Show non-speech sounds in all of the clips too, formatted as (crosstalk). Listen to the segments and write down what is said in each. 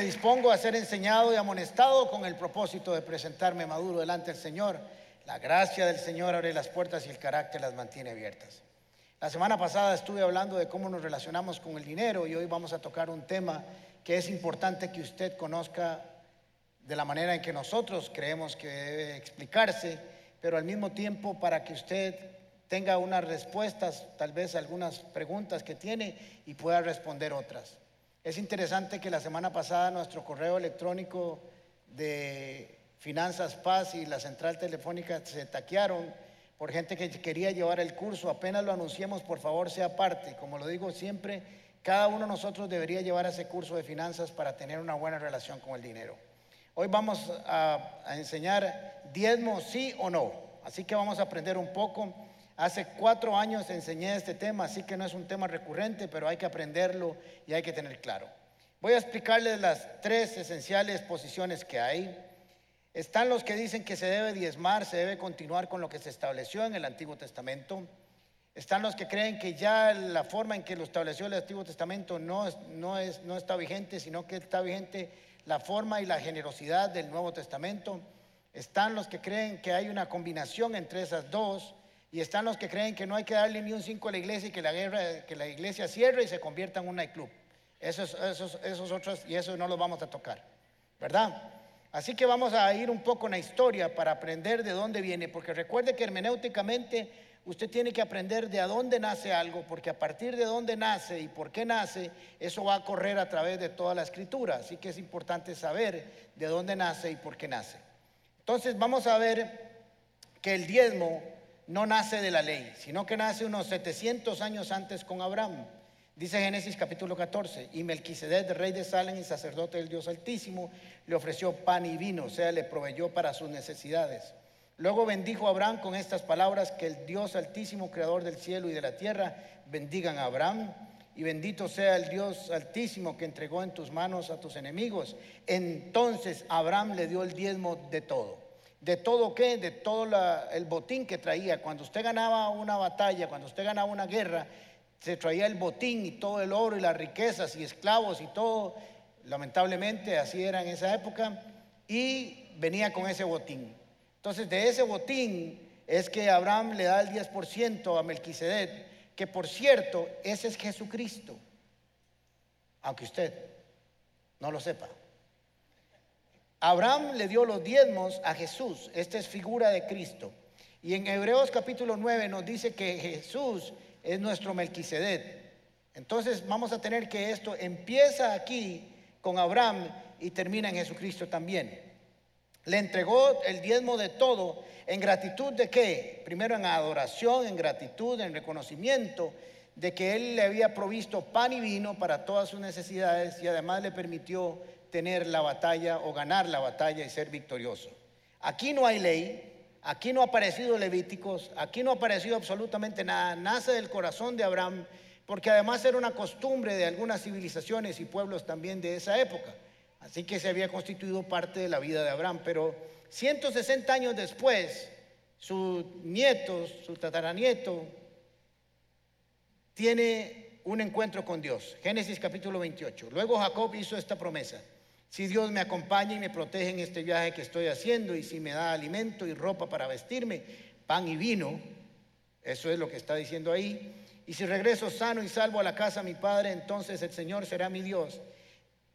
Me dispongo a ser enseñado y amonestado con el propósito de presentarme maduro delante del Señor. La gracia del Señor abre las puertas y el carácter las mantiene abiertas. La semana pasada estuve hablando de cómo nos relacionamos con el dinero y hoy vamos a tocar un tema que es importante que usted conozca de la manera en que nosotros creemos que debe explicarse, pero al mismo tiempo para que usted tenga unas respuestas, tal vez algunas preguntas que tiene y pueda responder otras. Es interesante que la semana pasada nuestro correo electrónico de Finanzas Paz y la central telefónica se taquearon por gente que quería llevar el curso. Apenas lo anunciemos, por favor, sea parte. Como lo digo siempre, cada uno de nosotros debería llevar ese curso de finanzas para tener una buena relación con el dinero. Hoy vamos a, enseñar diezmo sí o no. Así que vamos a aprender un poco. Hace cuatro años enseñé este tema, así que no es un tema recurrente, pero hay que aprenderlo y hay que tener claro. Voy a explicarles las tres esenciales posiciones que hay. Están los que dicen que se debe diezmar, se debe continuar con lo que se estableció en el Antiguo Testamento. Están los que creen que ya la forma en que lo estableció el Antiguo Testamento no, no, es, no está vigente, sino que está vigente la forma y la generosidad del Nuevo Testamento. Están los que creen que hay una combinación entre esas dos. Y están los que creen que no hay que darle ni un cinco a la iglesia y que la, guerra, que la iglesia cierre y se convierta en un nightclub. Esos, esos, esos otros, y eso no los vamos a tocar, ¿verdad? Así que vamos a ir un poco en la historia para aprender de dónde viene, porque recuerde que hermenéuticamente usted tiene que aprender de a dónde nace algo, porque a partir de dónde nace y por qué nace, eso va a correr a través de toda la escritura. Así que es importante saber de dónde nace y por qué nace. Entonces vamos a ver que el diezmo no nace de la ley, sino que nace unos 700 años antes con Abraham. Dice Génesis capítulo 14, y Melquisedec, rey de Salem y sacerdote del Dios Altísimo, le ofreció pan y vino, o sea, le proveyó para sus necesidades. Luego bendijo a Abraham con estas palabras, que el Dios Altísimo, creador del cielo y de la tierra, bendigan a Abraham, y bendito sea el Dios Altísimo que entregó en tus manos a tus enemigos. Entonces Abraham le dio el diezmo de todo. ¿De todo qué? De todo el botín que traía. Cuando usted ganaba una batalla, cuando usted ganaba una guerra, se traía el botín y todo el oro y las riquezas y esclavos y todo. Lamentablemente así era en esa época. Y venía con ese botín. Entonces de ese botín es que Abraham le da el 10% a Melquisedec, que por cierto, ese es Jesucristo. Aunque usted no lo sepa. Abraham le dio los diezmos a Jesús. Esta es figura de Cristo. Y en Hebreos capítulo 9 nos dice que Jesús es nuestro Melquisedec. Entonces vamos a tener que esto empieza aquí con Abraham y termina en Jesucristo también. Le entregó el diezmo de todo en gratitud de qué? Primero en adoración, en gratitud, en reconocimiento de que él le había provisto pan y vino para todas sus necesidades y además le permitió tener la batalla o ganar la batalla y ser victorioso. Aquí no hay ley, aquí no ha aparecido Levíticos, aquí no ha aparecido absolutamente nada, nace del corazón de Abraham, porque además era una costumbre de algunas civilizaciones y pueblos también de esa época. Así que se había constituido parte de la vida de Abraham, pero 160 años después, su nieto, su tataranieto, tiene un encuentro con Dios. Génesis capítulo 28. Luego Jacob hizo esta promesa. Si Dios me acompaña y me protege en este viaje que estoy haciendo y si me da alimento y ropa para vestirme, pan y vino, eso es lo que está diciendo ahí, y si regreso sano y salvo a la casa de mi padre, entonces el Señor será mi Dios.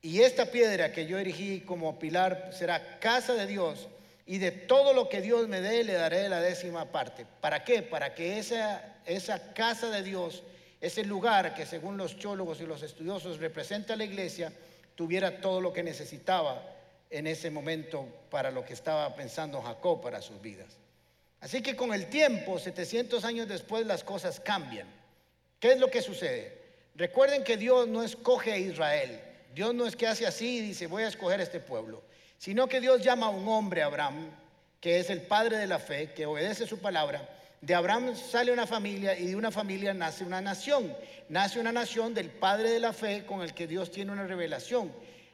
Y esta piedra que yo erigí como pilar será casa de Dios y de todo lo que Dios me dé le daré la décima parte. ¿Para qué? Para que esa, esa casa de Dios, ese lugar que según los teólogos y los estudiosos representa la iglesia, tuviera todo lo que necesitaba en ese momento para lo que estaba pensando Jacob para sus vidas. Así que con el tiempo, 700 años después, las cosas cambian. ¿Qué es lo que sucede? Recuerden que Dios no escoge a Israel. Dios no es que hace así y dice, voy a escoger a este pueblo, sino que Dios llama a un hombre, Abraham, que es el padre de la fe, que obedece su palabra. De Abraham sale una familia y de una familia nace una nación nace una nación del Padre de la Fe con el que Dios tiene una revelación.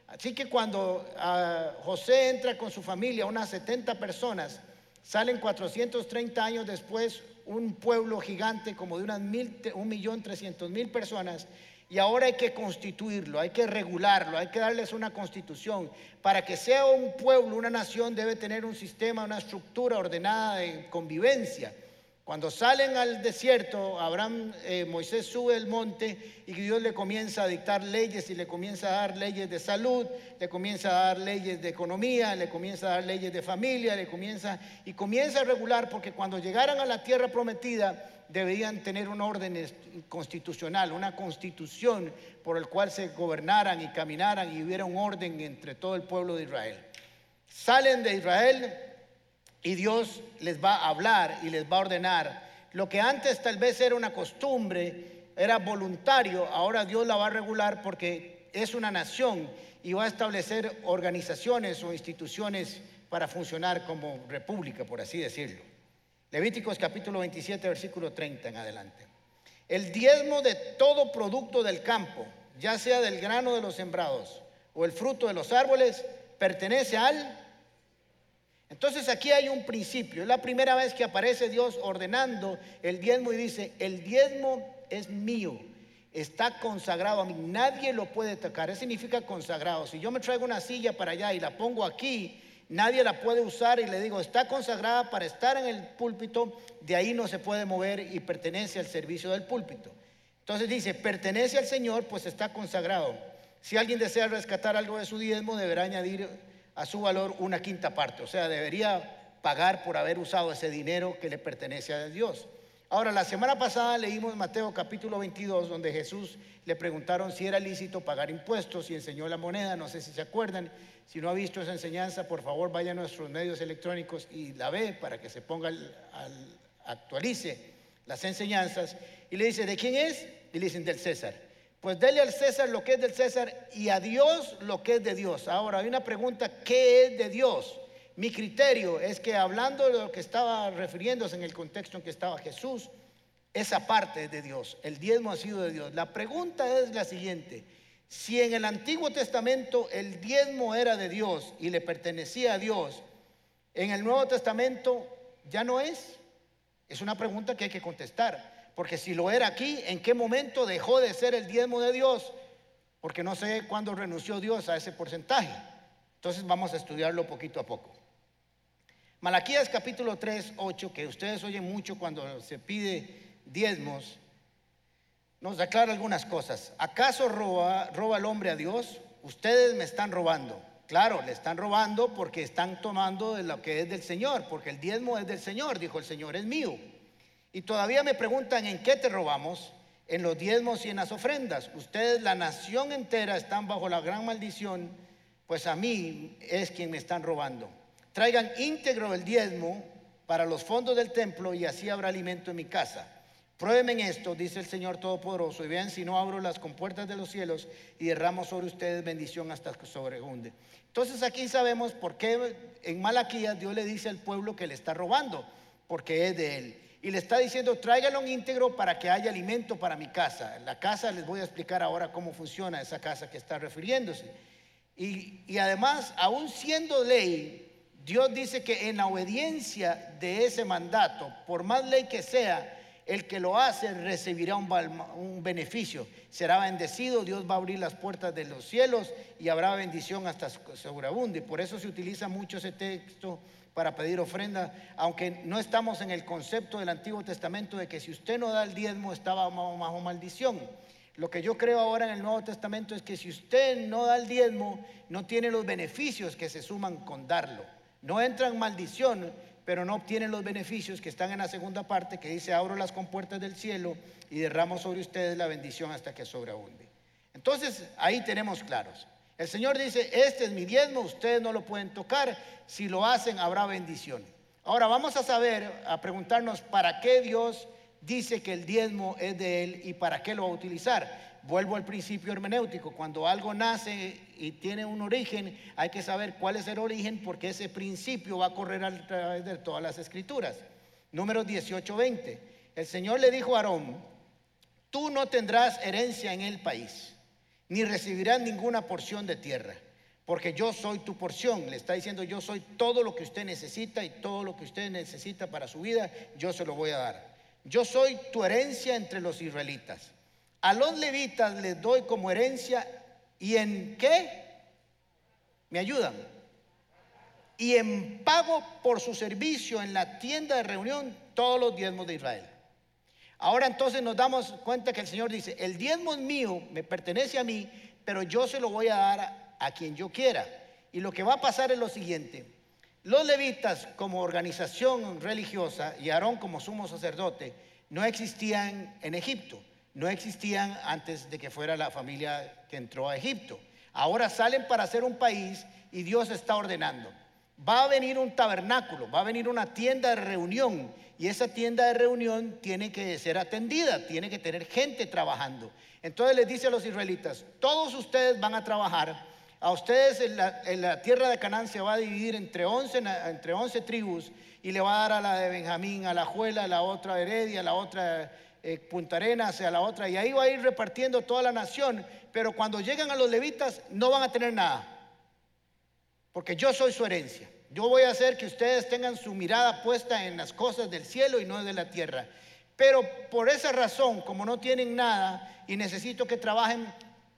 Así que cuando ah, José entra con su familia, unas 70 personas, salen 430 años después un pueblo gigante como de unas mil, un millón trescientos mil personas Y ahora hay que constituirlo, hay que regularlo, hay que darles una constitución. Para que sea un pueblo, una nación, debe tener un sistema, una estructura ordenada de convivencia. Cuando salen al desierto, Abraham, eh, Moisés sube el monte y Dios le comienza a dictar leyes y le comienza a dar leyes de salud, le comienza a dar leyes de economía, le comienza a dar leyes de familia, le comienza y comienza a regular porque cuando llegaran a la tierra prometida debían tener un orden constitucional, una constitución por el cual se gobernaran y caminaran y hubiera un orden entre todo el pueblo de Israel. Salen de Israel y Dios les va a hablar y les va a ordenar. Lo que antes tal vez era una costumbre, era voluntario, ahora Dios la va a regular porque es una nación y va a establecer organizaciones o instituciones para funcionar como república, por así decirlo. Levíticos capítulo 27, versículo 30 en adelante. El diezmo de todo producto del campo, ya sea del grano de los sembrados o el fruto de los árboles, pertenece al entonces aquí hay un principio. Es la primera vez que aparece Dios ordenando el diezmo y dice, el diezmo es mío, está consagrado a mí, nadie lo puede tocar. Eso significa consagrado. Si yo me traigo una silla para allá y la pongo aquí, nadie la puede usar y le digo, está consagrada para estar en el púlpito, de ahí no se puede mover y pertenece al servicio del púlpito. Entonces dice, pertenece al Señor, pues está consagrado. Si alguien desea rescatar algo de su diezmo, deberá añadir a su valor una quinta parte. O sea, debería pagar por haber usado ese dinero que le pertenece a Dios. Ahora, la semana pasada leímos Mateo capítulo 22, donde Jesús le preguntaron si era lícito pagar impuestos y enseñó la moneda, no sé si se acuerdan. Si no ha visto esa enseñanza, por favor vaya a nuestros medios electrónicos y la ve para que se ponga, al, actualice las enseñanzas. Y le dice, ¿de quién es? Y le dicen, del César. Pues dele al César lo que es del César y a Dios lo que es de Dios. Ahora, hay una pregunta, ¿qué es de Dios? Mi criterio es que hablando de lo que estaba refiriéndose en el contexto en que estaba Jesús, esa parte es de Dios, el diezmo ha sido de Dios. La pregunta es la siguiente, si en el Antiguo Testamento el diezmo era de Dios y le pertenecía a Dios, en el Nuevo Testamento ya no es. Es una pregunta que hay que contestar. Porque si lo era aquí, ¿en qué momento dejó de ser el diezmo de Dios? Porque no sé cuándo renunció Dios a ese porcentaje. Entonces vamos a estudiarlo poquito a poco. Malaquías capítulo 3, 8, que ustedes oyen mucho cuando se pide diezmos, nos aclara algunas cosas. ¿Acaso roba, roba el hombre a Dios? Ustedes me están robando. Claro, le están robando porque están tomando de lo que es del Señor, porque el diezmo es del Señor, dijo el Señor, es mío. Y todavía me preguntan en qué te robamos, en los diezmos y en las ofrendas. Ustedes, la nación entera, están bajo la gran maldición, pues a mí es quien me están robando. Traigan íntegro el diezmo para los fondos del templo y así habrá alimento en mi casa. Pruébenme en esto, dice el Señor Todopoderoso, y vean si no abro las compuertas de los cielos y derramo sobre ustedes bendición hasta que sobreunde. Entonces aquí sabemos por qué en Malaquías Dios le dice al pueblo que le está robando, porque es de él y le está diciendo, tráigalo un íntegro para que haya alimento para mi casa. La casa, les voy a explicar ahora cómo funciona esa casa que está refiriéndose. Y, y además, aún siendo ley, Dios dice que en la obediencia de ese mandato, por más ley que sea, el que lo hace recibirá un, un, beneficio, será bendecido, Dios va a abrir las puertas de los cielos y habrá bendición hasta sobreabunde. Por eso se utiliza mucho ese texto para pedir ofrenda, aunque no estamos en el concepto del Antiguo Testamento de que si usted no da el diezmo estaba bajo maldición. Lo que yo creo ahora en el Nuevo Testamento es que si usted no da el diezmo, no tiene los beneficios que se suman con darlo. No entra en maldición, pero no obtienen los beneficios que están en la segunda parte que dice, abro las compuertas del cielo y derramo sobre ustedes la bendición hasta que sobreabunde. Entonces, ahí tenemos claros. El Señor dice, este es mi diezmo, ustedes no lo pueden tocar, si lo hacen habrá bendición. Ahora vamos a saber, a preguntarnos para qué Dios dice que el diezmo es de Él y para qué lo va a utilizar. Vuelvo al principio hermenéutico, cuando algo nace y tiene un origen, hay que saber cuál es el origen porque ese principio va a correr a través de todas las escrituras. Número 18, 20. El Señor le dijo a Aarón, tú no tendrás herencia en el país ni recibirán ninguna porción de tierra, porque yo soy tu porción. Le está diciendo, yo soy todo lo que usted necesita y todo lo que usted necesita para su vida, yo se lo voy a dar. Yo soy tu herencia entre los israelitas. a los levitas les doy como herencia y en qué? ¿Me ayudan? Y en pago por su servicio en la tienda de reunión todos los diezmos de Israel. Ahora entonces nos damos cuenta que el Señor dice, el diezmo es mío, me pertenece a mí, pero yo se lo voy a dar a, quien yo quiera. Y lo que va a pasar es lo siguiente. Los levitas como organización religiosa y Aarón como sumo sacerdote no existían en Egipto, no existían antes de que fuera la familia que entró a Egipto. Ahora salen para ser un país y Dios está ordenando. Va a venir un tabernáculo, va a venir una tienda de reunión y esa tienda de reunión tiene que ser atendida, tiene que tener gente trabajando. Entonces les dice a los israelitas, todos ustedes van a trabajar, a ustedes en la, tierra de Canaán se va a dividir entre 11, entre 11 tribus y le va a dar a la de Benjamín, a la Juela, a la otra Heredia, a la otra eh, Punta Arenas, a la otra, y ahí va a ir repartiendo toda la nación, pero cuando llegan a los levitas no van a tener nada, porque yo soy su herencia. Yo voy a hacer que ustedes tengan su mirada puesta en las cosas del cielo y no de la tierra. Pero por esa razón, como no tienen nada y necesito que trabajen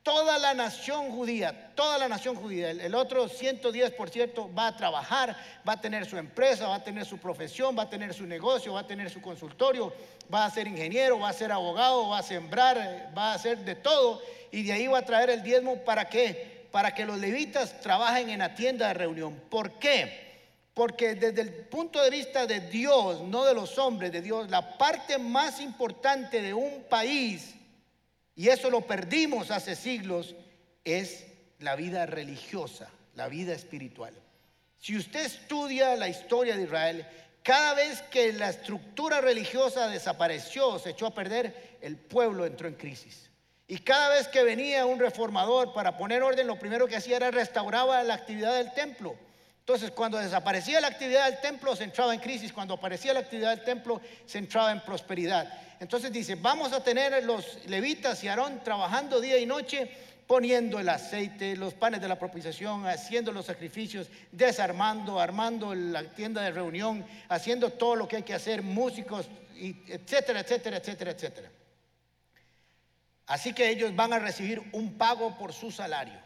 toda la nación judía, toda la nación judía, el, otro 110 por cierto va a trabajar, va a tener su empresa, va a tener su profesión, va a tener su negocio, va a tener su consultorio, va a ser ingeniero, va a ser abogado, va a sembrar, va a hacer de todo y de ahí va a traer el diezmo para qué? Para que los levitas trabajen en la tienda de reunión. ¿Por qué? Porque desde el punto de vista de Dios, no de los hombres, de Dios, la parte más importante de un país, y eso lo perdimos hace siglos, es la vida religiosa, la vida espiritual. Si usted estudia la historia de Israel, cada vez que la estructura religiosa desapareció, se echó a perder, el pueblo entró en crisis. Y cada vez que venía un reformador para poner orden, lo primero que hacía era restauraba la actividad del templo. Entonces, cuando desaparecía la actividad del templo, se entraba en crisis. Cuando aparecía la actividad del templo, se entraba en prosperidad. Entonces dice, vamos a tener los levitas y Aarón trabajando día y noche, poniendo el aceite, los panes de la propiciación, haciendo los sacrificios, desarmando, armando la tienda de reunión, haciendo todo lo que hay que hacer, músicos, etcétera, etcétera, etcétera, etcétera. Así que ellos van a recibir un pago por su salario.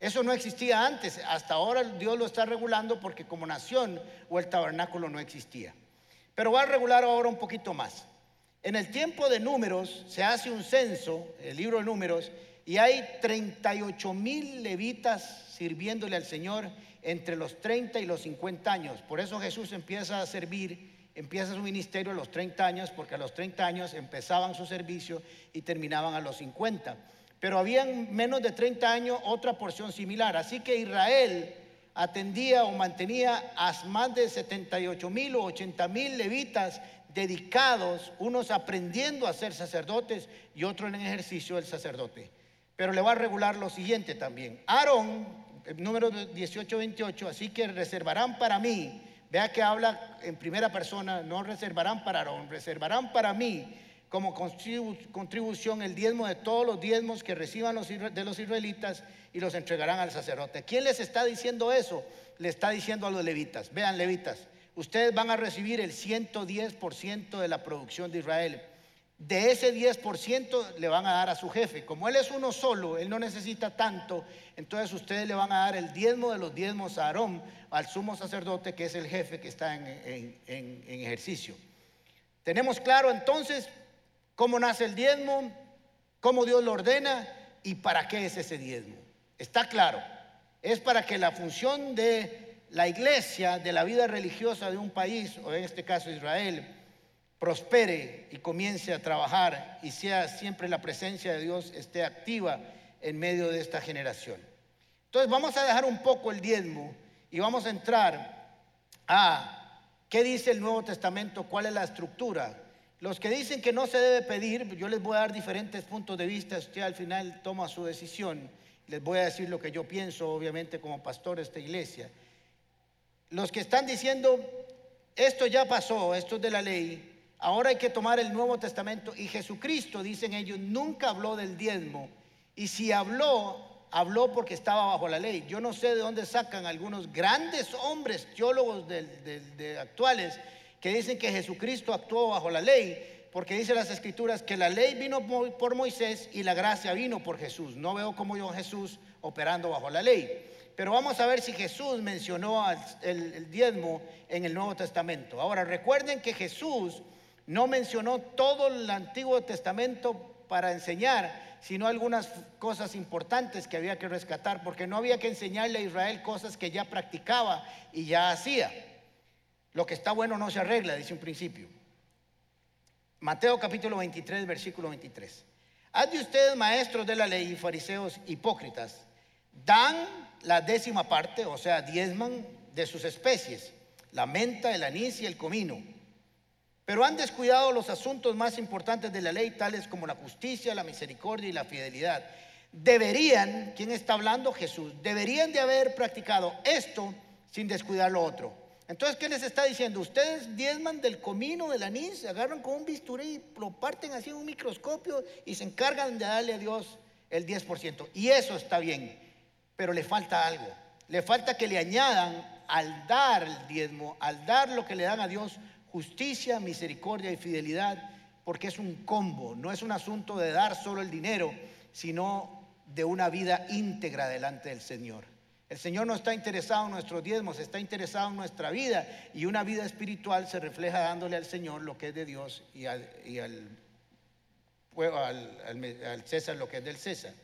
Eso no existía antes, hasta ahora Dios lo está regulando porque como nación o el tabernáculo no existía. Pero va a regular ahora un poquito más. En el tiempo de números se hace un censo, el libro de números, y hay 38 mil levitas sirviéndole al Señor entre los 30 y los 50 años. Por eso Jesús empieza a servir, empieza su ministerio a los 30 años, porque a los 30 años empezaban su servicio y terminaban a los 50 pero habían menos de 30 años otra porción similar. Así que Israel atendía o mantenía a más de 78 mil o 80 mil levitas dedicados, unos aprendiendo a ser sacerdotes y otros en ejercicio del sacerdote. Pero le va a regular lo siguiente también. Aarón, número 18-28, así que reservarán para mí, vea que habla en primera persona, no reservarán para Aarón, reservarán para mí como contribución el diezmo de todos los diezmos que reciban de los israelitas y los entregarán al sacerdote. ¿Quién les está diciendo eso? Le está diciendo a los levitas. Vean, levitas, ustedes van a recibir el 110% de la producción de Israel. De ese 10% le van a dar a su jefe. Como él es uno solo, él no necesita tanto, entonces ustedes le van a dar el diezmo de los diezmos a Aarón, al sumo sacerdote, que es el jefe que está en, en ejercicio. Tenemos claro entonces cómo nace el diezmo, cómo Dios lo ordena y para qué es ese diezmo. Está claro, es para que la función de la iglesia, de la vida religiosa de un país, o en este caso Israel, prospere y comience a trabajar y sea siempre la presencia de Dios esté activa en medio de esta generación. Entonces vamos a dejar un poco el diezmo y vamos a entrar a qué dice el Nuevo Testamento, cuál es la estructura los que dicen que no se debe pedir, yo les voy a dar diferentes puntos de vista, usted al final toma su decisión, les voy a decir lo que yo pienso, obviamente como pastor de esta iglesia. Los que están diciendo, esto ya pasó, esto es de la ley, ahora hay que tomar el Nuevo Testamento y Jesucristo, dicen ellos, nunca habló del diezmo, y si habló, habló porque estaba bajo la ley. Yo no sé de dónde sacan algunos grandes hombres, teólogos de, actuales, que dicen que Jesucristo actuó bajo la ley, porque dice las escrituras que la ley vino por Moisés y la gracia vino por Jesús. No veo como yo Jesús operando bajo la ley. Pero vamos a ver si Jesús mencionó el, diezmo en el Nuevo Testamento. Ahora, recuerden que Jesús no mencionó todo el Antiguo Testamento para enseñar, sino algunas cosas importantes que había que rescatar, porque no había que enseñarle a Israel cosas que ya practicaba y ya hacía. Lo que está bueno no se arregla, dice un principio. Mateo capítulo 23, versículo 23. Haz de ustedes maestros de la ley y fariseos hipócritas. Dan la décima parte, o sea, diezman de sus especies, la menta, el anís y el comino. Pero han descuidado los asuntos más importantes de la ley, tales como la justicia, la misericordia y la fidelidad. Deberían, ¿quién está hablando? Jesús, deberían de haber practicado esto sin descuidar lo otro. Entonces, ¿qué les está diciendo? Ustedes diezman del comino, del anís, agarran con un bisturí y lo parten así en un microscopio y se encargan de darle a Dios el 10%. Y eso está bien pero le falta algo. Le falta que le añadan al dar el diezmo, al dar lo que le dan a Dios, justicia, misericordia y fidelidad, porque es un combo, no es un asunto de dar solo el dinero, sino de una vida íntegra delante del Señor. El Señor no está interesado en nuestros diezmos, está interesado en nuestra vida y una vida espiritual se refleja dándole al Señor lo que es de Dios y al, al César lo que es del César.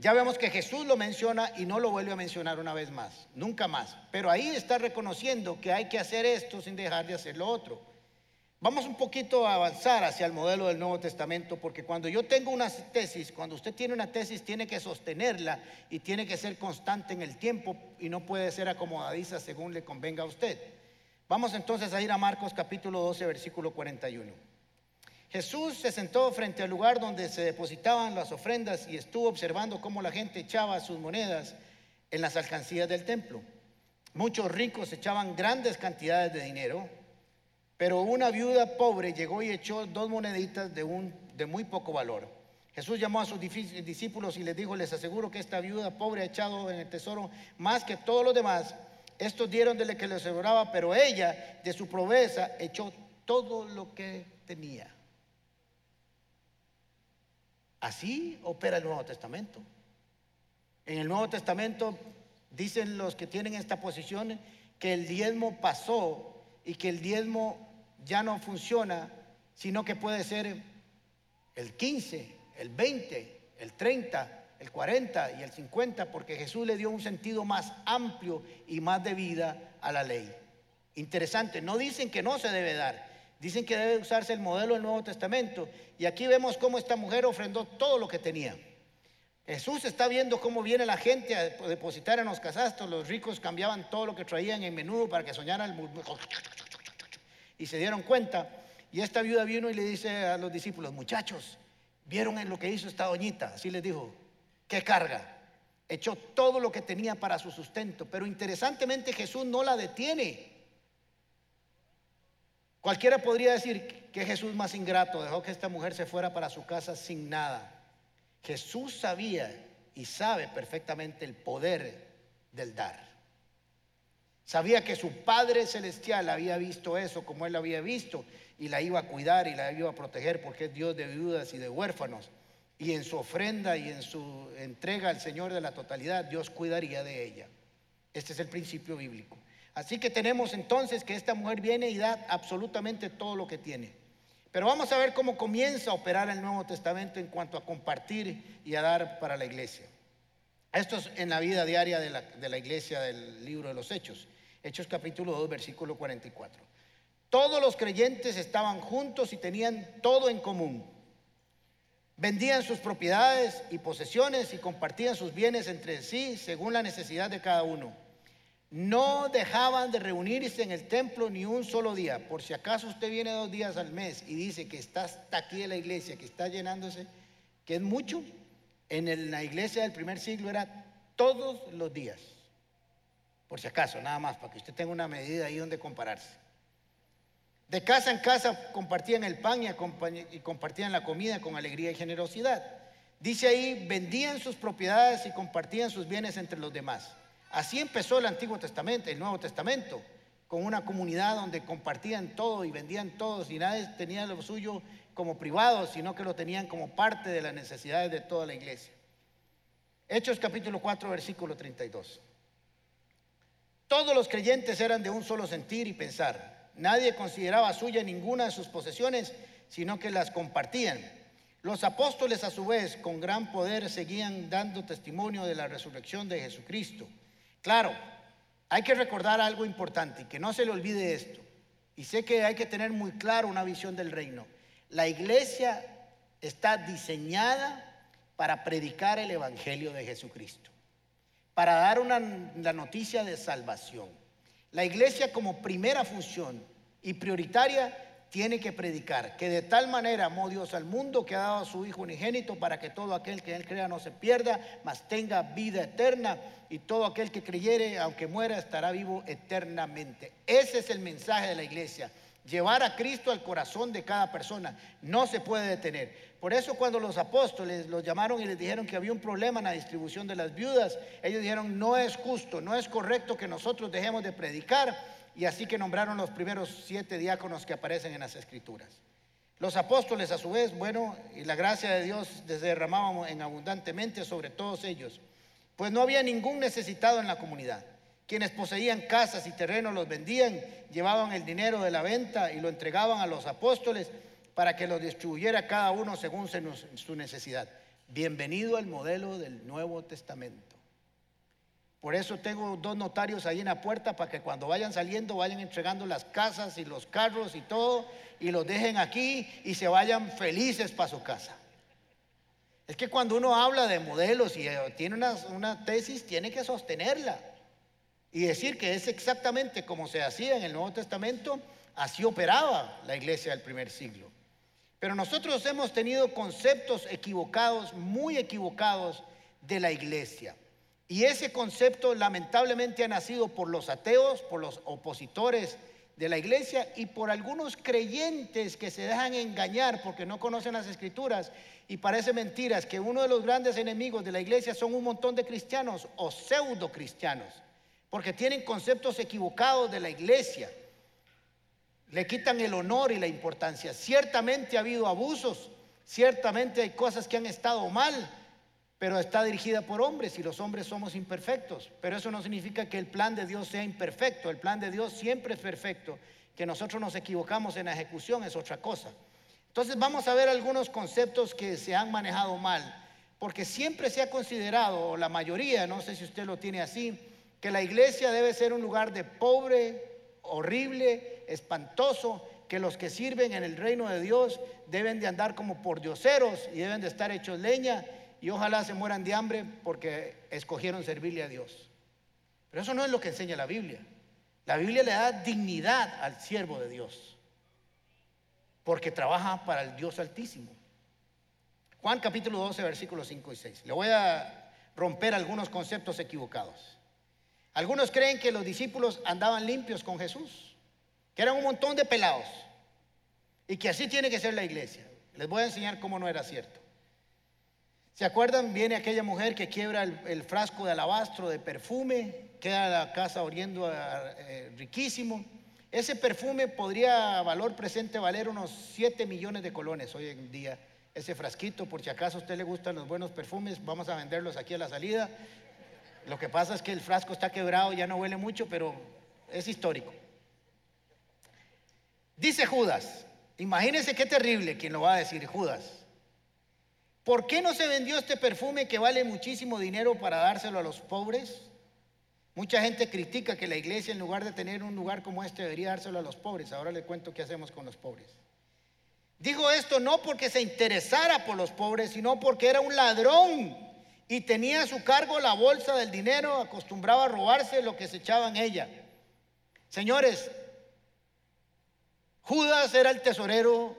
Ya vemos que Jesús lo menciona y no lo vuelve a mencionar una vez más, nunca más. Pero ahí está reconociendo que hay que hacer esto sin dejar de hacer lo otro. Vamos un poquito a avanzar hacia el modelo del Nuevo Testamento, porque cuando yo tengo una tesis, cuando usted tiene una tesis, tiene que sostenerla y tiene que ser constante en el tiempo y no puede ser acomodadiza según le convenga a usted. Vamos entonces a ir a Marcos capítulo 12, versículo 41. Jesús se sentó frente al lugar donde se depositaban las ofrendas y estuvo observando cómo la gente echaba sus monedas en las alcancías del templo. Muchos ricos echaban grandes cantidades de dinero, pero una viuda pobre llegó y echó dos moneditas de, un, de muy poco valor. Jesús llamó a sus discípulos y les dijo, les aseguro que esta viuda pobre ha echado en el tesoro más que todos los demás. Estos dieron de lo que les sobraba, pero ella de su pobreza echó todo lo que tenía. Así opera el Nuevo Testamento. En el Nuevo Testamento dicen los que tienen esta posición que el diezmo pasó y que el diezmo ya no funciona, sino que puede ser el 15, el 20, el 30, el 40 y el 50, porque Jesús le dio un sentido más amplio y más de vida a la ley. Interesante, no dicen que no se debe dar, Dicen que debe usarse el modelo del Nuevo Testamento. Y aquí vemos cómo esta mujer ofrendó todo lo que tenía. Jesús está viendo cómo viene la gente a depositar en los casastos. Los ricos cambiaban todo lo que traían en menudo para que soñaran. Y se dieron cuenta. Y esta viuda vino y le dice a los discípulos, muchachos, ¿vieron en lo que hizo esta doñita? Así les dijo, ¿qué carga? Echó todo lo que tenía para su sustento. Pero interesantemente Jesús no la detiene. Cualquiera podría decir que Jesús más ingrato dejó que esta mujer se fuera para su casa sin nada. Jesús sabía y sabe perfectamente el poder del dar. Sabía que su Padre Celestial había visto eso como él lo había visto y la iba a cuidar y la iba a proteger porque es Dios de viudas y de huérfanos. Y en su ofrenda y en su entrega al Señor de la totalidad, Dios cuidaría de ella. Este es el principio bíblico. Así que tenemos entonces que esta mujer viene y da absolutamente todo lo que tiene. Pero vamos a ver cómo comienza a operar el Nuevo Testamento en cuanto a compartir y a dar para la iglesia. Esto es en la vida diaria de la, iglesia del libro de los Hechos. Hechos capítulo 2, versículo 44. Todos los creyentes estaban juntos y tenían todo en común. Vendían sus propiedades y posesiones y compartían sus bienes entre sí según la necesidad de cada uno no dejaban de reunirse en el templo ni un solo día. Por si acaso usted viene dos días al mes y dice que está hasta aquí en la iglesia, que está llenándose, que es mucho, en la iglesia del primer siglo era todos los días. Por si acaso, nada más, para que usted tenga una medida ahí donde compararse. De casa en casa compartían el pan y compartían la comida con alegría y generosidad. Dice ahí, vendían sus propiedades y compartían sus bienes entre los demás. Así empezó el Antiguo Testamento, el Nuevo Testamento. con una comunidad donde compartían todo y vendían todo y nadie tenía lo suyo como privado, sino que lo tenían como parte de las necesidades de toda la iglesia. Hechos capítulo 4, versículo 32. Todos los creyentes eran de un solo sentir y pensar. Nadie consideraba suya ninguna de sus posesiones, sino que las compartían. Los apóstoles a su vez con gran poder seguían dando testimonio de la resurrección de Jesucristo. Claro, hay que recordar algo importante, que no se le olvide esto. Y sé que hay que tener muy claro una visión del reino. La iglesia está diseñada para predicar el Evangelio de Jesucristo, para dar una, la noticia de salvación. La iglesia como primera función y prioritaria tiene que predicar, que de tal manera amó Dios al mundo que ha dado a su Hijo unigénito para que todo aquel que él crea no se pierda, mas tenga vida eterna y todo aquel que creyere, aunque muera, estará vivo eternamente. Ese es el mensaje de la iglesia. Llevar a Cristo al corazón de cada persona no se puede detener. Por eso cuando los apóstoles los llamaron y les dijeron que había un problema en la distribución de las viudas, ellos dijeron, no es justo, no es correcto que nosotros dejemos de predicar y así que nombraron los primeros siete diáconos que aparecen en las escrituras. Los apóstoles a su vez, bueno, y la gracia de Dios les derramaban en abundantemente sobre todos ellos, pues no había ningún necesitado en la comunidad. Quienes poseían casas y terrenos los vendían, llevaban el dinero de la venta y lo entregaban a los apóstoles para que lo distribuyera cada uno según su necesidad. Bienvenido al modelo del Nuevo Testamento. Por eso tengo dos notarios ahí en la puerta para que cuando vayan saliendo vayan entregando las casas y los carros y todo y los dejen aquí y se vayan felices para su casa. Es que cuando uno habla de modelos y eh, tiene una, una tesis, tiene que sostenerla y decir que es exactamente como se hacía en el Nuevo Testamento, así operaba la iglesia del primer siglo. Pero nosotros hemos tenido conceptos equivocados, muy equivocados de la iglesia. Y ese concepto lamentablemente ha nacido por los ateos, por los opositores de la iglesia y por algunos creyentes que se dejan engañar porque no conocen las escrituras y parece mentiras que uno de los grandes enemigos de la iglesia son un montón de cristianos o pseudo cristianos, porque tienen conceptos equivocados de la iglesia. Le quitan el honor y la importancia. Ciertamente ha habido abusos, ciertamente hay cosas que han estado mal, pero está dirigida por hombres y los hombres somos imperfectos. Pero eso no significa que el plan de Dios sea imperfecto. El plan de Dios siempre es perfecto. Que nosotros nos equivocamos en la ejecución es otra cosa. Entonces vamos a ver algunos conceptos que se han manejado mal. Porque siempre se ha considerado, o la mayoría, no sé si usted lo tiene así, que la iglesia debe ser un lugar de pobre, horrible, espantoso, que los que sirven en el reino de Dios deben de andar como por dioseros y deben de estar hechos leña y ojalá se mueran de hambre porque escogieron servirle a Dios. Pero eso no es lo que enseña la Biblia. La Biblia le da dignidad al siervo de Dios porque trabaja para el Dios altísimo. Juan capítulo 12, versículos 5 y 6. Le voy a romper algunos conceptos equivocados. Algunos creen que los discípulos andaban limpios con Jesús, que eran un montón de pelados y que así tiene que ser la iglesia. Les voy a enseñar cómo no era cierto. ¿Se acuerdan? Viene aquella mujer que quiebra el, frasco de alabastro de perfume, queda la casa oliendo eh, riquísimo. Ese perfume podría valor presente valer unos 7 millones de colones hoy en día. Ese frasquito, por si acaso a usted le gustan los buenos perfumes, vamos a venderlos aquí a la salida. Lo que pasa es que el frasco está quebrado, ya no huele mucho, pero es histórico. Dice Judas, imagínense qué terrible quien lo va a decir, Judas. ¿Por qué no se vendió este perfume que vale muchísimo dinero para dárselo a los pobres? Mucha gente critica que la iglesia en lugar de tener un lugar como este debería dárselo a los pobres. Ahora le cuento qué hacemos con los pobres. Digo esto no porque se interesara por los pobres, sino porque era un ladrón y tenía a su cargo la bolsa del dinero, acostumbraba a robarse lo que se echaba en ella. Señores, Judas era el tesorero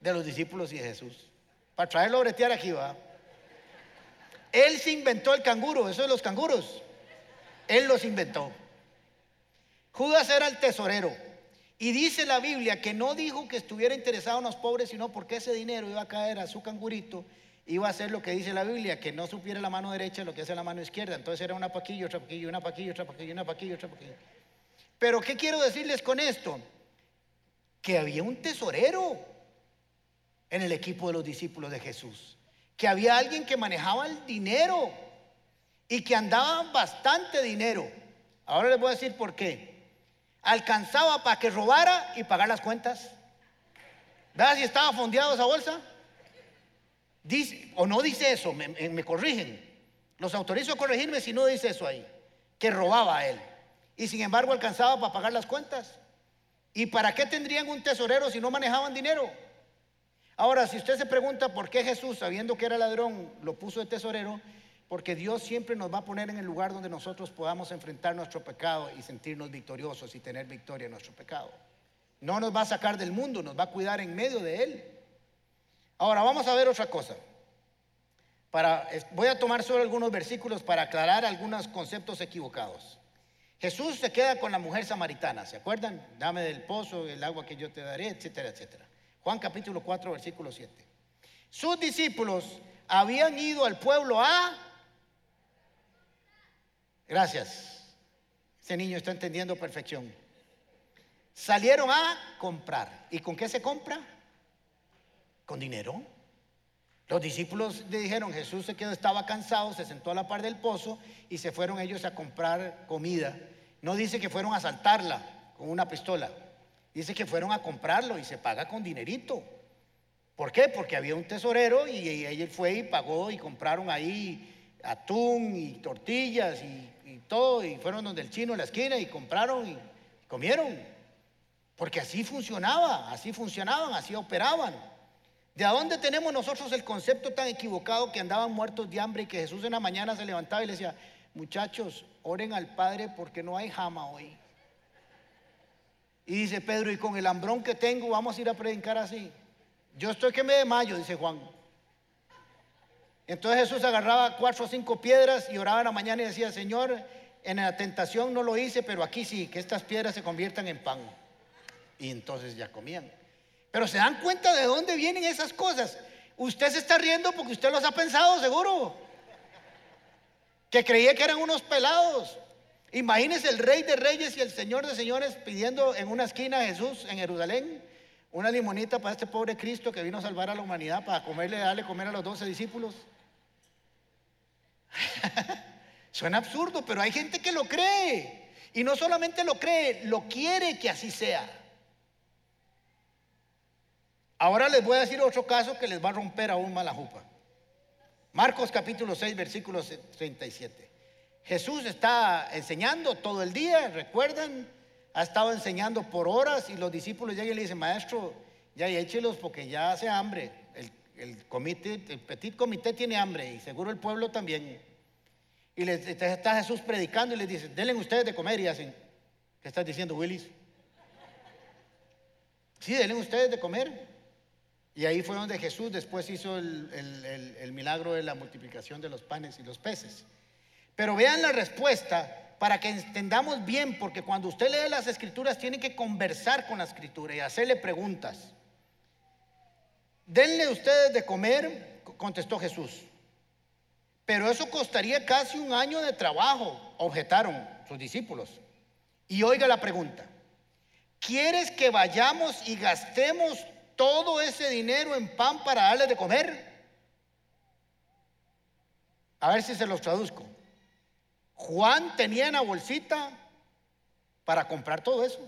de los discípulos y de Jesús para traerlo a bretear aquí, va. Él se inventó el canguro, eso de los canguros. Él los inventó. Judas era el tesorero. Y dice la Biblia que no dijo que estuviera interesado en los pobres, sino porque ese dinero iba a caer a su cangurito, iba a hacer lo que dice la Biblia, que no supiera la mano derecha lo que hace la mano izquierda. Entonces era una paquilla, otra paquilla, una paquilla, otra paquilla, una paquilla, otra paquilla. Pero ¿qué quiero decirles con esto? Que había un tesorero en el equipo de los discípulos de Jesús. Que había alguien que manejaba el dinero y que andaba bastante dinero. Ahora les voy a decir por qué. Alcanzaba para que robara y pagar las cuentas. ¿Verdad si estaba fondeado esa bolsa? O no dice eso, me, me corrigen. Los autorizo a corregirme si no dice eso ahí. Que robaba a él. Y sin embargo alcanzaba para pagar las cuentas. ¿Y para qué tendrían un tesorero si no manejaban dinero? Ahora, si usted se pregunta por qué Jesús, sabiendo que era ladrón, lo puso de tesorero, porque Dios siempre nos va a poner en el lugar donde nosotros podamos enfrentar nuestro pecado y sentirnos victoriosos y tener victoria en nuestro pecado. No nos va a sacar del mundo, nos va a cuidar en medio de él. Ahora vamos a ver otra cosa. Para, voy a tomar solo algunos versículos para aclarar algunos conceptos equivocados. Jesús se queda con la mujer samaritana, ¿se acuerdan? Dame del pozo, el agua que yo te daré, etcétera, etcétera. Juan capítulo 4, versículo 7. Sus discípulos habían ido al pueblo a... Gracias. Ese niño está entendiendo perfección. Salieron a comprar. ¿Y con qué se compra? Con dinero. Los discípulos le dijeron, Jesús se quedó, estaba cansado, se sentó a la par del pozo y se fueron ellos a comprar comida no dice que fueron a asaltarla con una pistola. Dice que fueron a comprarlo y se paga con dinerito. ¿Por qué? Porque había un tesorero y, él fue y pagó y compraron ahí atún y tortillas y, todo y fueron donde el chino en la esquina y compraron y comieron. Porque así funcionaba, así funcionaban, así operaban. ¿De dónde tenemos nosotros el concepto tan equivocado que andaban muertos de hambre y que Jesús en la mañana se levantaba y le decía, muchachos, oren al Padre porque no hay jama hoy. Y dice Pedro, y con el hambrón que tengo vamos a ir a predicar así. Yo estoy que me de mayo, dice Juan. Entonces Jesús agarraba cuatro o cinco piedras y oraba en la mañana y decía, Señor, en la tentación no lo hice, pero aquí sí, que estas piedras se conviertan en pan. Y entonces ya comían. Pero se dan cuenta de dónde vienen esas cosas. Usted se está riendo porque usted los ha pensado, seguro que creía que eran unos pelados. Imagínense el rey de reyes y el señor de señores pidiendo en una esquina a Jesús en Jerusalén una limonita para este pobre Cristo que vino a salvar a la humanidad, para comerle, darle comer a los doce discípulos. (laughs) Suena absurdo, pero hay gente que lo cree. Y no solamente lo cree, lo quiere que así sea. Ahora les voy a decir otro caso que les va a romper aún más la jupa. Marcos capítulo 6, versículo 37. Jesús está enseñando todo el día, recuerdan, ha estado enseñando por horas y los discípulos llegan y le dicen, maestro, ya échelos porque ya hace hambre. El, comité, el petit comité tiene hambre y seguro el pueblo también. Y les, está Jesús predicando y les dice, denle ustedes de comer y hacen, ¿qué estás diciendo Willis? Sí, denle ustedes de comer. Y ahí fue donde Jesús después hizo el, milagro de la multiplicación de los panes y los peces. Pero vean la respuesta para que entendamos bien, porque cuando usted lee las escrituras tiene que conversar con la escritura y hacerle preguntas. Denle ustedes de comer, contestó Jesús. Pero eso costaría casi un año de trabajo, objetaron sus discípulos. Y oiga la pregunta, ¿quieres que vayamos y gastemos todo ese dinero en pan para darle de comer? A ver si se los traduzco. Juan tenía una bolsita para comprar todo eso.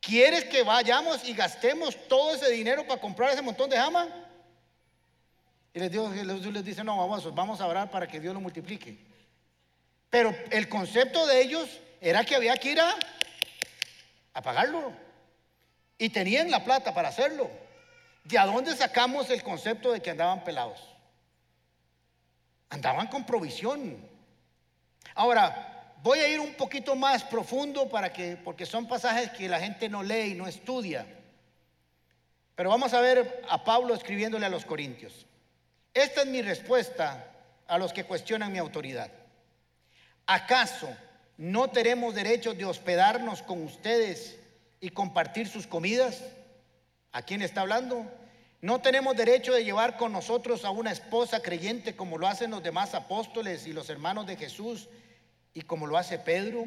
¿Quieres que vayamos y gastemos todo ese dinero para comprar ese montón de jama? Y les digo, Jesús les dice, no, vamos, a orar para que Dios lo multiplique. Pero el concepto de ellos era que había que ir a, a pagarlo. Y tenían la plata para hacerlo. ¿De a dónde sacamos el concepto de que andaban pelados? Andaban con provisión. Ahora, voy a ir un poquito más profundo para que, porque son pasajes que la gente no lee y no estudia. Pero vamos a ver a Pablo escribiéndole a los Corintios. Esta es mi respuesta a los que cuestionan mi autoridad. ¿Acaso no tenemos derecho de hospedarnos con ustedes y compartir sus comidas? ¿A quién está hablando? No tenemos derecho de llevar con nosotros a una esposa creyente como lo hacen los demás apóstoles y los hermanos de Jesús y como lo hace Pedro.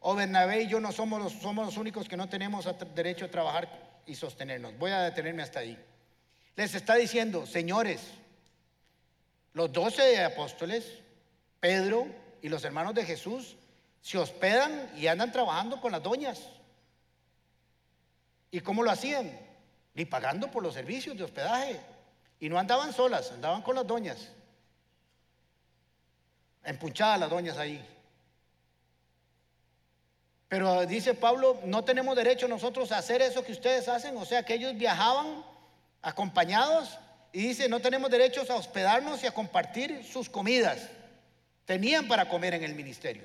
o Bernabé y yo no somos los, somos los únicos que no tenemos derecho a trabajar y sostenernos. Voy a detenerme hasta ahí. Les está diciendo, señores, los doce apóstoles, Pedro y los hermanos de Jesús, se hospedan y andan trabajando con las doñas. ¿Y cómo lo hacían? Ni pagando por los servicios de hospedaje. Y no andaban solas, andaban con las doñas. Empuchadas las doñas ahí. Pero dice Pablo, no tenemos derecho nosotros a hacer eso que ustedes hacen, o sea que ellos viajaban acompañados y dice, no tenemos derecho a hospedarnos y a compartir sus comidas. Tenían para comer en el ministerio.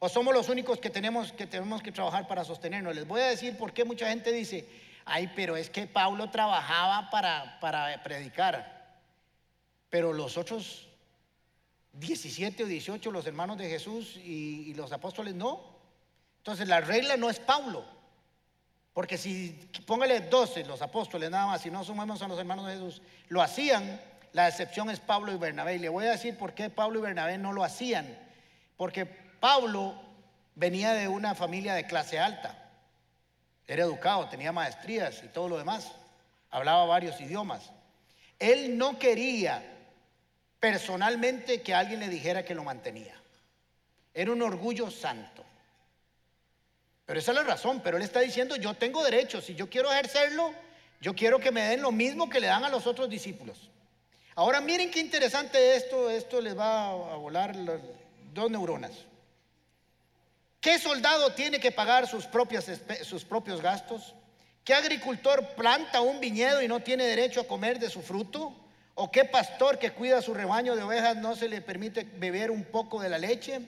O somos los únicos que tenemos que, tenemos que trabajar para sostenernos. Les voy a decir por qué mucha gente dice, ay, pero es que Pablo trabajaba para, para predicar. Pero los otros 17 o 18 los hermanos de Jesús y, los apóstoles no. Entonces la regla no es Pablo. Porque si póngale 12 los apóstoles nada más, si no sumamos a los hermanos de Jesús, lo hacían, la excepción es Pablo y Bernabé. Y le voy a decir por qué Pablo y Bernabé no lo hacían. Porque Pablo venía de una familia de clase alta. Era educado, tenía maestrías y todo lo demás. Hablaba varios idiomas. Él no quería personalmente que alguien le dijera que lo mantenía. Era un orgullo santo. Pero esa es la razón, pero él está diciendo, yo tengo derecho, si yo quiero ejercerlo, yo quiero que me den lo mismo que le dan a los otros discípulos. Ahora miren qué interesante esto, esto les va a volar dos neuronas. ¿Qué soldado tiene que pagar sus, propias, sus propios gastos? ¿Qué agricultor planta un viñedo y no tiene derecho a comer de su fruto? ¿O qué pastor que cuida su rebaño de ovejas no se le permite beber un poco de la leche?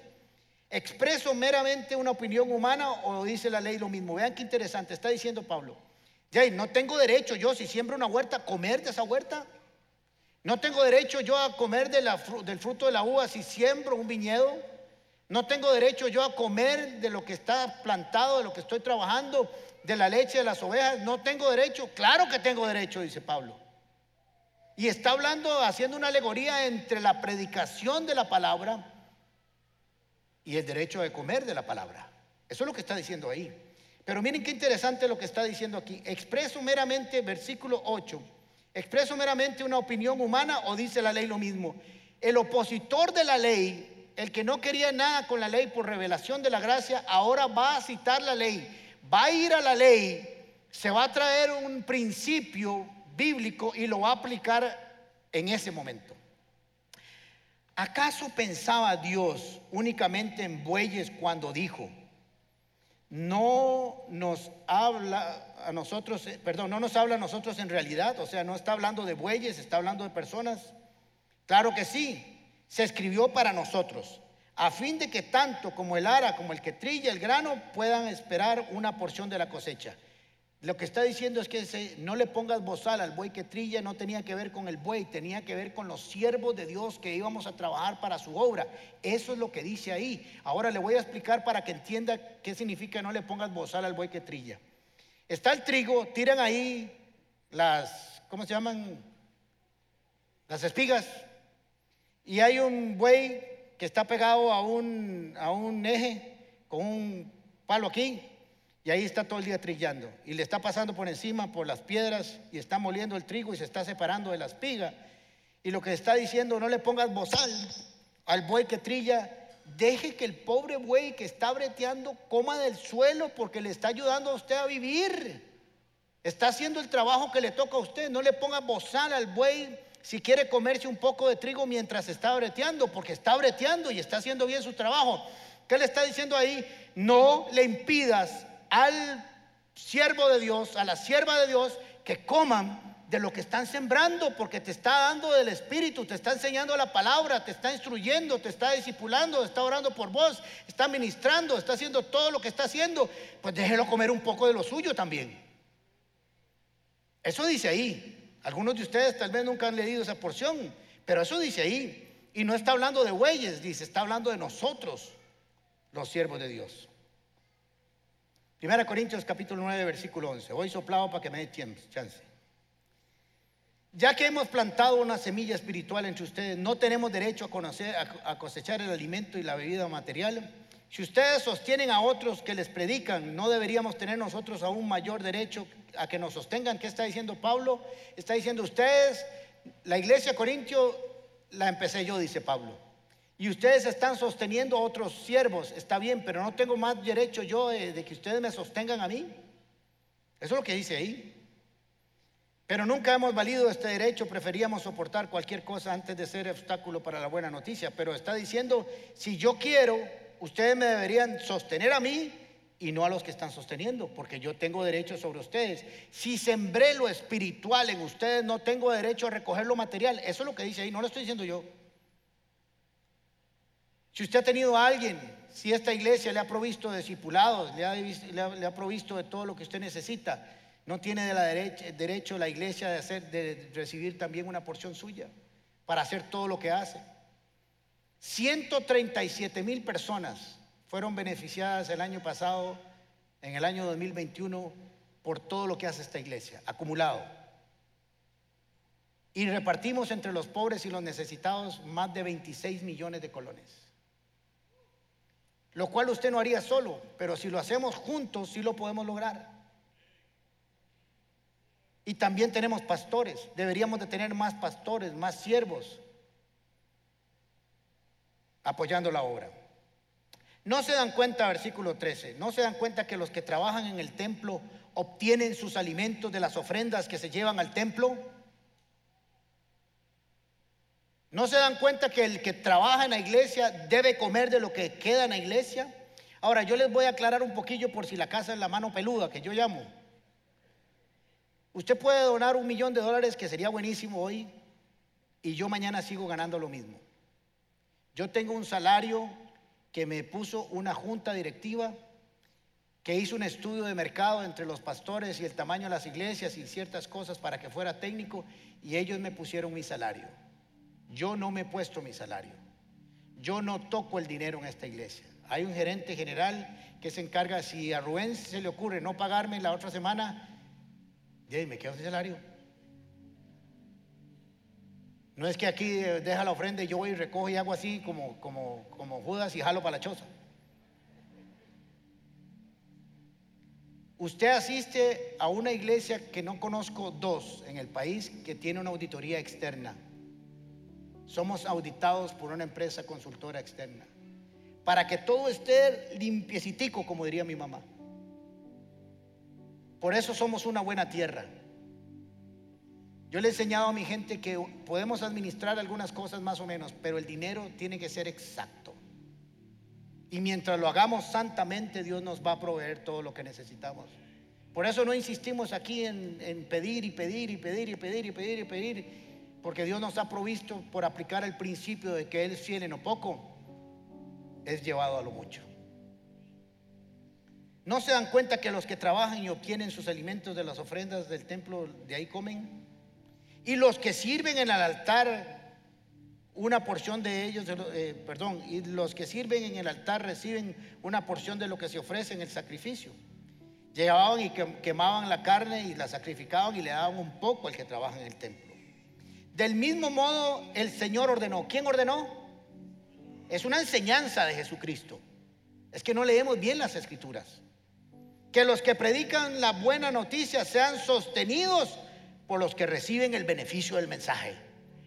¿Expreso meramente una opinión humana o dice la ley lo mismo? Vean qué interesante, está diciendo Pablo. Jay, no tengo derecho yo, si siembro una huerta, a comer de esa huerta. No tengo derecho yo a comer del fruto de la uva si siembro un viñedo. No tengo derecho yo a comer de lo que está plantado, de lo que estoy trabajando, de la leche de las ovejas. No tengo derecho. Claro que tengo derecho, dice Pablo. Y está hablando, haciendo una alegoría entre la predicación de la palabra y el derecho de comer de la palabra. Eso es lo que está diciendo ahí. Pero miren qué interesante lo que está diciendo aquí. Expreso meramente, versículo 8, expreso meramente una opinión humana o dice la ley lo mismo. El opositor de la ley, el que no quería nada con la ley por revelación de la gracia, ahora va a citar la ley, va a ir a la ley, se va a traer un principio bíblico y lo va a aplicar en ese momento. ¿Acaso pensaba Dios únicamente en bueyes cuando dijo, no nos habla a nosotros, eh, perdón, no nos habla a nosotros en realidad, o sea, no está hablando de bueyes, está hablando de personas? Claro que sí, se escribió para nosotros, a fin de que tanto como el ara como el que trilla el grano puedan esperar una porción de la cosecha. Lo que está diciendo es que no le pongas bozal al buey que trilla, no tenía que ver con el buey, tenía que ver con los siervos de Dios que íbamos a trabajar para su obra. Eso es lo que dice ahí. Ahora le voy a explicar para que entienda qué significa no le pongas bozal al buey que trilla. Está el trigo, tiran ahí las, ¿cómo se llaman? Las espigas. Y hay un buey que está pegado a un, a un eje con un palo aquí y ahí está todo el día trillando. Y le está pasando por encima, por las piedras, y está moliendo el trigo y se está separando de la espiga. Y lo que está diciendo, no le pongas bozal al buey que trilla. Deje que el pobre buey que está breteando coma del suelo porque le está ayudando a usted a vivir. Está haciendo el trabajo que le toca a usted. No le ponga bozal al buey si quiere comerse un poco de trigo mientras está breteando, porque está breteando y está haciendo bien su trabajo. ¿Qué le está diciendo ahí? No le impidas al siervo de Dios, a la sierva de Dios, que coman de lo que están sembrando, porque te está dando del Espíritu, te está enseñando la palabra, te está instruyendo, te está discipulando, está orando por vos, está ministrando, está haciendo todo lo que está haciendo, pues déjelo comer un poco de lo suyo también. Eso dice ahí. Algunos de ustedes tal vez nunca han leído esa porción, pero eso dice ahí. Y no está hablando de bueyes, dice, está hablando de nosotros, los siervos de Dios. Primera Corintios capítulo 9, versículo 11. Hoy soplado para que me dé chance. Ya que hemos plantado una semilla espiritual entre ustedes, no tenemos derecho a, conocer, a cosechar el alimento y la bebida material, Si ustedes sostienen a otros que les predican, ¿no deberíamos tener nosotros aún mayor derecho a que nos sostengan? ¿Qué está diciendo Pablo? Está diciendo ustedes, la iglesia Corintio la empecé yo, dice Pablo. Y ustedes están sosteniendo a otros siervos, está bien, pero no tengo más derecho yo de, de que ustedes me sostengan a mí. Eso es lo que dice ahí. Pero nunca hemos valido este derecho, preferíamos soportar cualquier cosa antes de ser obstáculo para la buena noticia. Pero está diciendo, si yo quiero, ustedes me deberían sostener a mí y no a los que están sosteniendo, porque yo tengo derecho sobre ustedes. Si sembré lo espiritual en ustedes, no tengo derecho a recoger lo material. Eso es lo que dice ahí, no lo estoy diciendo yo. Si usted ha tenido a alguien, si esta iglesia le ha provisto de discipulados, le ha, provisto de todo lo que usted necesita, no tiene de derecho la iglesia de, hacer, de recibir también una porción suya para hacer todo lo que hace. 137 mil personas fueron beneficiadas el año pasado, en el año 2021, por todo lo que hace esta iglesia, acumulado. Y repartimos entre los pobres y los necesitados más de 26 millones de colones. Lo cual usted no haría solo, pero si lo hacemos juntos, sí lo podemos lograr. Y también tenemos pastores. Deberíamos de tener más pastores, más siervos apoyando la obra. No se dan cuenta, versículo 13, no se dan cuenta que los que trabajan en el templo obtienen sus alimentos de las ofrendas que se llevan al templo. No se dan cuenta que el que trabaja en la iglesia debe comer de lo que queda en la iglesia. Ahora, yo les voy a aclarar un poquillo por si la casa es la mano peluda, que yo llamo. Usted puede donar un millón de dólares, que sería buenísimo hoy, y yo mañana sigo ganando lo mismo. Yo tengo un salario que me puso una junta directiva que hizo un estudio de mercado entre los pastores y el tamaño de las iglesias y ciertas cosas para que fuera técnico y ellos me pusieron mi salario. Yo no me he puesto mi salario. Yo no toco el dinero en esta iglesia. Hay un gerente general que se encarga, si a Rubén se le ocurre no pagarme la otra semana, me quedo sin salario. No es que aquí deja la ofrenda y yo voy y recojo y hago así como, como, como Judas y jalo para la choza. Usted asiste a una iglesia que no conozco dos en el país que tiene una auditoría externa. Somos auditados por una empresa consultora externa. Para que todo esté limpiecitico, como diría mi mamá. Por eso somos una buena tierra. Yo le he enseñado a mi gente que podemos administrar algunas cosas más o menos, pero el dinero tiene que ser exacto. Y mientras lo hagamos santamente, Dios nos va a proveer todo lo que necesitamos. Por eso no insistimos aquí en, pedir y pedir y pedir y pedir y pedir y pedir, porque Dios nos ha provisto por aplicar el principio de que Él es fiel lo poco, es llevado a lo mucho. ¿No se dan cuenta que los que trabajan y obtienen sus alimentos de las ofrendas del templo, de ahí comen? Y los que sirven en el altar, una porción de ellos, eh, perdón, y los que sirven en el altar reciben una porción de lo que se ofrece en el sacrificio. Llegaban y quemaban la carne y la sacrificaban y le daban un poco al que trabaja en el templo. Del mismo modo, el Señor ordenó. ¿Quién ordenó? Es una enseñanza de Jesucristo. Es que no leemos bien las escrituras que los que predican la buena noticia sean sostenidos por los que reciben el beneficio del mensaje.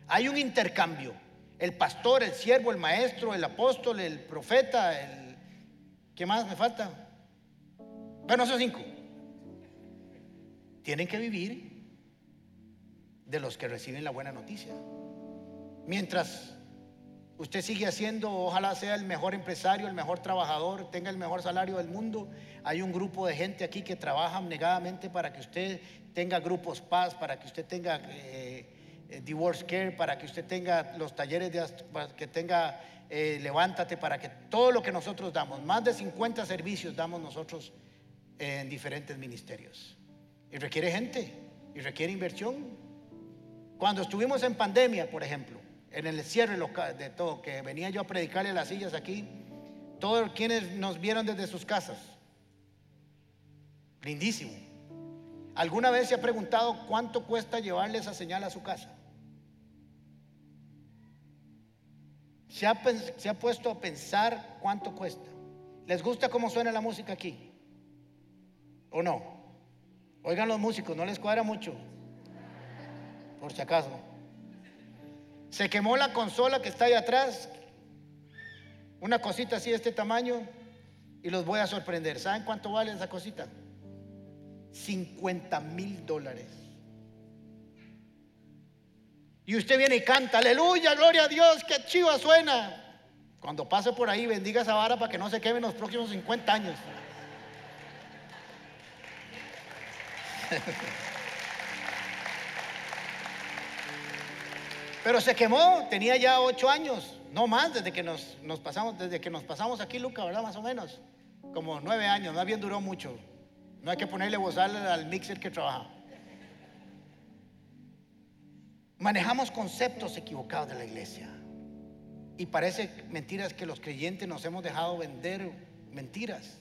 Hay un intercambio. El pastor, el siervo, el maestro, el apóstol, el profeta, el... ¿Qué más me falta? Bueno, esos cinco. Tienen que vivir de los que reciben la buena noticia. Mientras Usted sigue haciendo, ojalá sea el mejor empresario, el mejor trabajador, tenga el mejor salario del mundo. Hay un grupo de gente aquí que trabaja negadamente para que usted tenga grupos paz, para que usted tenga eh, eh, divorce care, para que usted tenga los talleres, de, para que tenga eh, levántate, para que todo lo que nosotros damos, más de 50 servicios damos nosotros en diferentes ministerios. Y requiere gente, y requiere inversión. Cuando estuvimos en pandemia, por ejemplo, en el cierre de todo, que venía yo a predicarle las sillas aquí, todos quienes nos vieron desde sus casas. Lindísimo. ¿Alguna vez se ha preguntado cuánto cuesta llevarle esa señal a su casa? ¿Se ha, se ha puesto a pensar cuánto cuesta? ¿Les gusta cómo suena la música aquí? ¿O no? Oigan los músicos, no les cuadra mucho. Por si acaso. Se quemó la consola que está ahí atrás. Una cosita así de este tamaño. Y los voy a sorprender. ¿Saben cuánto vale esa cosita? 50 mil dólares. Y usted viene y canta, aleluya, gloria a Dios, qué chiva suena. Cuando pase por ahí, bendiga esa vara para que no se queme en los próximos 50 años. (laughs) Pero se quemó, tenía ya ocho años, no más, desde que nos, pasamos, desde que nos pasamos aquí, Luca, ¿verdad? Más o menos. Como nueve años, más bien duró mucho. No hay que ponerle bozal al mixer que trabaja. Manejamos conceptos equivocados de la iglesia. Y parece mentiras que los creyentes nos hemos dejado vender mentiras.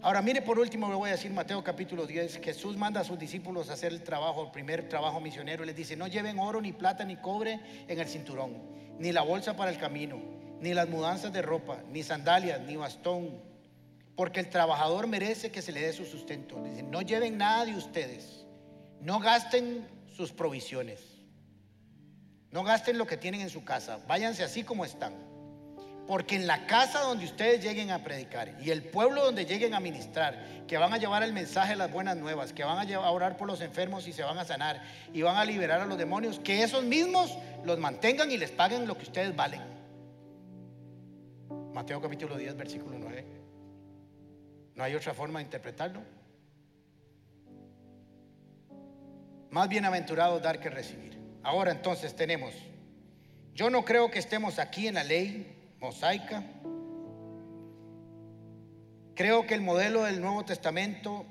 Ahora mire por último, le voy a decir Mateo capítulo 10, Jesús manda a sus discípulos a hacer el trabajo, el primer trabajo misionero, les dice, no lleven oro, ni plata, ni cobre en el cinturón, ni la bolsa para el camino, ni las mudanzas de ropa, ni sandalias, ni bastón, porque el trabajador merece que se le dé su sustento. No lleven nada de ustedes, no gasten sus provisiones. No gasten lo que tienen en su casa, váyanse así como están. Porque en la casa donde ustedes lleguen a predicar y el pueblo donde lleguen a ministrar, que van a llevar el mensaje de las buenas nuevas, que van a, orar por los enfermos y se van a sanar y van a liberar a los demonios, que esos mismos los mantengan y les paguen lo que ustedes valen. Mateo capítulo 10, versículo 9. No hay otra forma de interpretarlo. Más bienaventurado dar que recibir. Ahora entonces tenemos, yo no creo que estemos aquí en la ley mosaica. Creo que el modelo del Nuevo Testamento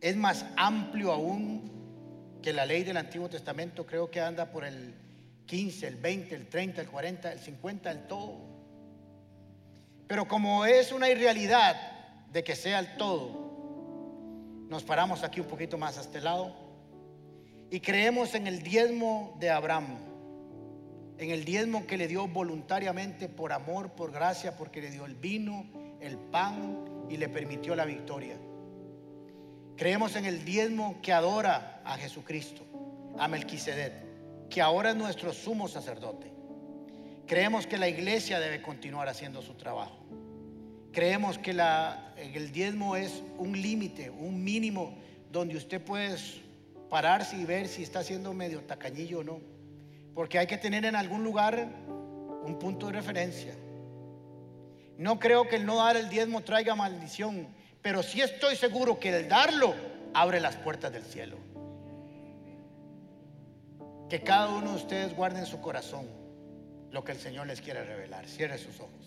es más amplio aún que la ley del Antiguo Testamento. Creo que anda por el 15, el 20, el 30, el 40, el 50, el todo. Pero como es una irrealidad de que sea el todo, nos paramos aquí un poquito más a este lado y creemos en el diezmo de Abraham, en el diezmo que le dio voluntariamente por amor, por gracia, porque le dio el vino, el pan y le permitió la victoria. Creemos en el diezmo que adora a Jesucristo, a Melquisedec, que ahora es nuestro sumo sacerdote. Creemos que la iglesia debe continuar haciendo su trabajo. Creemos que el diezmo es un límite, un mínimo donde usted puede pararse y ver si está siendo medio tacañillo o no. Porque hay que tener en algún lugar un punto de referencia. No creo que el no dar el diezmo traiga maldición, pero sí estoy seguro que el darlo abre las puertas del cielo. Que cada uno de ustedes guarde en su corazón lo que el Señor les quiere revelar. Cierre sus ojos.